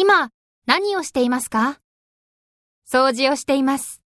今、何をしていますか？掃除をしています。